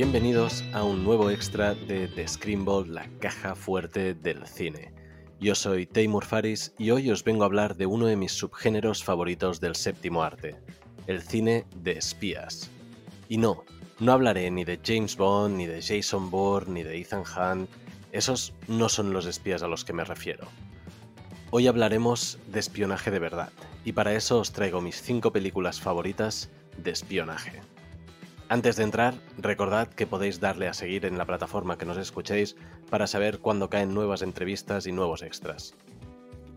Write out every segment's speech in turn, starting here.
Bienvenidos a un nuevo extra de The Screenball, la caja fuerte del cine. Yo soy Taymur Faris y hoy os vengo a hablar de uno de mis subgéneros favoritos del séptimo arte, el cine de espías. Y no, no hablaré ni de James Bond, ni de Jason Bourne, ni de Ethan Hunt, esos no son los espías a los que me refiero. Hoy hablaremos de espionaje de verdad, y para eso os traigo mis 5 películas favoritas de espionaje. Antes de entrar, recordad que podéis darle a seguir en la plataforma que nos escuchéis para saber cuándo caen nuevas entrevistas y nuevos extras.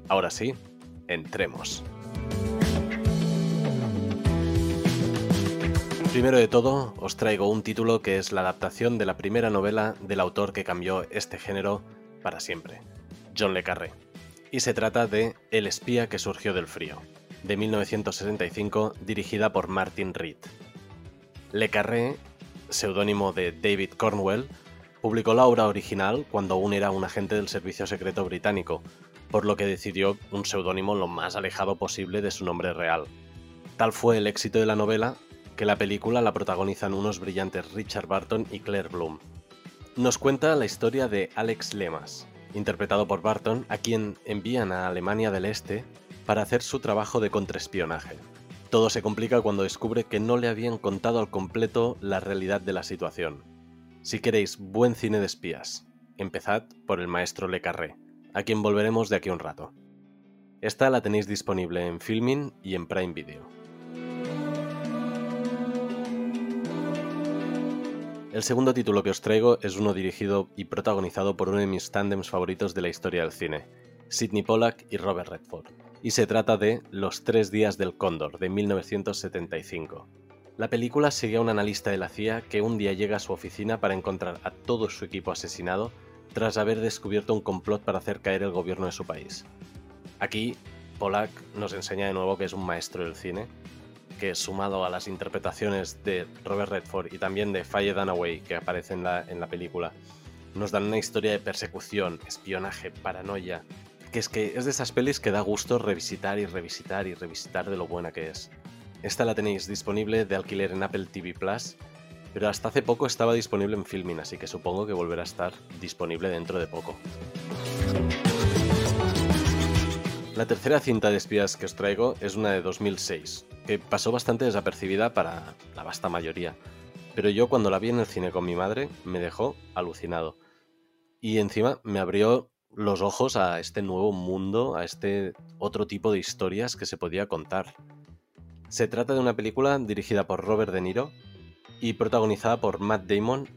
Ahora sí, entremos. Primero de todo, os traigo un título que es la adaptación de la primera novela del autor que cambió este género para siempre, John Le Carré. Y se trata de El espía que surgió del frío, de 1965, dirigida por Martin Reed. Le Carré, seudónimo de David Cornwell, publicó la obra original cuando aún era un agente del Servicio Secreto Británico, por lo que decidió un seudónimo lo más alejado posible de su nombre real. Tal fue el éxito de la novela que la película la protagonizan unos brillantes Richard Barton y Claire Bloom. Nos cuenta la historia de Alex Lemas, interpretado por Barton, a quien envían a Alemania del Este para hacer su trabajo de contraespionaje. Todo se complica cuando descubre que no le habían contado al completo la realidad de la situación. Si queréis buen cine de espías, empezad por el maestro Le Carré, a quien volveremos de aquí un rato. Esta la tenéis disponible en Filmin y en Prime Video. El segundo título que os traigo es uno dirigido y protagonizado por uno de mis tándems favoritos de la historia del cine, Sidney Pollack y Robert Redford y se trata de Los tres días del cóndor, de 1975. La película sigue a un analista de la CIA que un día llega a su oficina para encontrar a todo su equipo asesinado tras haber descubierto un complot para hacer caer el gobierno de su país. Aquí, Pollack nos enseña de nuevo que es un maestro del cine, que sumado a las interpretaciones de Robert Redford y también de Faye Dunaway que aparece en la, en la película, nos dan una historia de persecución, espionaje, paranoia, que es que es de esas pelis que da gusto revisitar y revisitar y revisitar de lo buena que es. Esta la tenéis disponible de alquiler en Apple TV Plus, pero hasta hace poco estaba disponible en Filmin, así que supongo que volverá a estar disponible dentro de poco. La tercera cinta de espías que os traigo es una de 2006, que pasó bastante desapercibida para la vasta mayoría, pero yo cuando la vi en el cine con mi madre me dejó alucinado. Y encima me abrió los ojos a este nuevo mundo, a este otro tipo de historias que se podía contar. Se trata de una película dirigida por Robert De Niro y protagonizada por Matt Damon,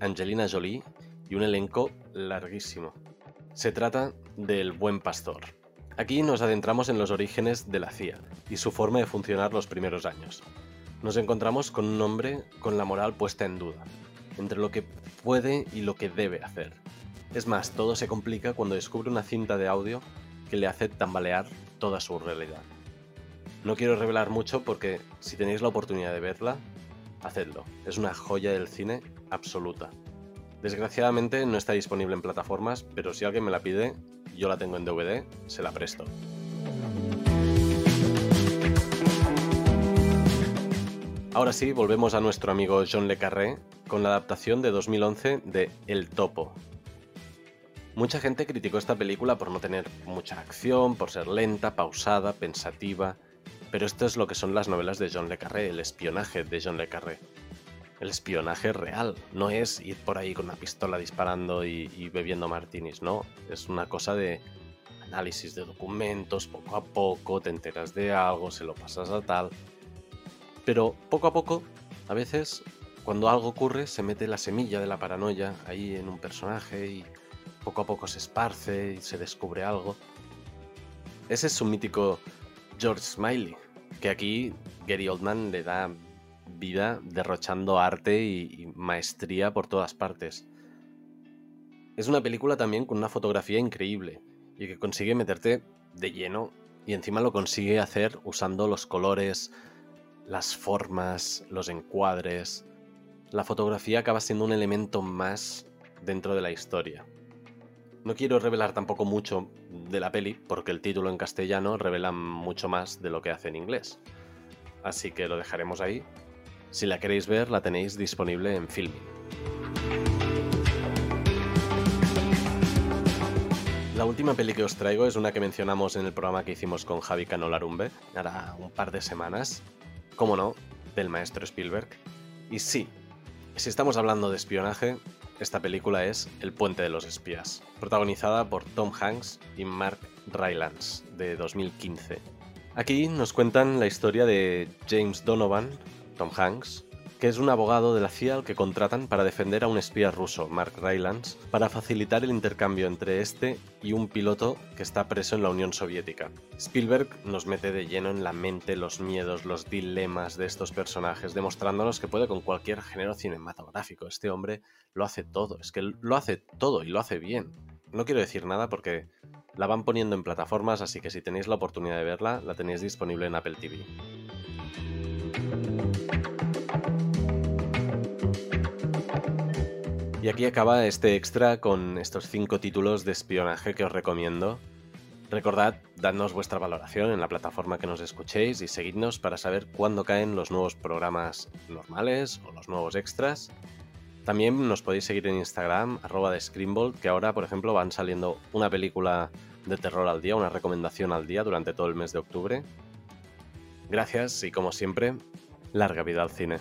Angelina Jolie y un elenco larguísimo. Se trata del Buen Pastor. Aquí nos adentramos en los orígenes de la CIA y su forma de funcionar los primeros años. Nos encontramos con un hombre con la moral puesta en duda, entre lo que puede y lo que debe hacer es más, todo se complica cuando descubre una cinta de audio que le hace tambalear toda su realidad. No quiero revelar mucho porque si tenéis la oportunidad de verla, hacedlo. Es una joya del cine absoluta. Desgraciadamente no está disponible en plataformas, pero si alguien me la pide, yo la tengo en DVD, se la presto. Ahora sí, volvemos a nuestro amigo John Le Carré con la adaptación de 2011 de El Topo, Mucha gente criticó esta película por no tener mucha acción, por ser lenta, pausada, pensativa, pero esto es lo que son las novelas de John le Carré, el espionaje de John le Carré. El espionaje real, no es ir por ahí con una pistola disparando y, bebiendo martinis, no, es una cosa de análisis de documentos, poco a poco, te enteras de algo, se lo pasas a tal. Pero poco a poco, a veces, cuando algo ocurre, se mete la semilla de la paranoia ahí en un personaje y poco a poco se esparce y se descubre algo. Ese es su mítico George Smiley, que aquí Gary Oldman le da vida derrochando arte y, maestría por todas partes. Es una película también con una fotografía increíble y que consigue meterte de lleno y encima lo consigue hacer usando los colores, las formas, los encuadres. La fotografía acaba siendo un elemento más dentro de la historia. No quiero revelar tampoco mucho de la peli, porque el título en castellano revela mucho más de lo que hace en inglés. Así que lo dejaremos ahí. Si la queréis ver, la tenéis disponible en Filming. La última peli que os traigo es una que mencionamos en el programa que hicimos con Javi Canolarumbe, hará un par de semanas, como no, del maestro Spielberg. Y sí, si estamos hablando de espionaje, esta película es El puente de los espías, protagonizada por Tom Hanks y Mark Rylance, de 2015. Aquí nos cuentan la historia de James Donovan, Tom Hanks, que es un abogado de la CIA al que contratan para defender a un espía ruso, Mark Rylance, para facilitar el intercambio entre este y un piloto que está preso en la Unión Soviética. Spielberg nos mete de lleno en la mente los miedos, los dilemas de estos personajes, demostrándonos que puede con cualquier género cinematográfico. Este hombre lo hace todo, es que lo hace todo y lo hace bien. No quiero decir nada porque la van poniendo en plataformas, así que si tenéis la oportunidad de verla, la tenéis disponible en Apple TV. Y aquí acaba este extra con estos cinco títulos de espionaje que os recomiendo. Recordad, dadnos vuestra valoración en la plataforma que nos escuchéis y seguidnos para saber cuándo caen los nuevos programas normales o los nuevos extras. También nos podéis seguir en Instagram, arroba de que ahora, por ejemplo, van saliendo una película de terror al día, una recomendación al día durante todo el mes de octubre. Gracias y como siempre, larga vida al cine.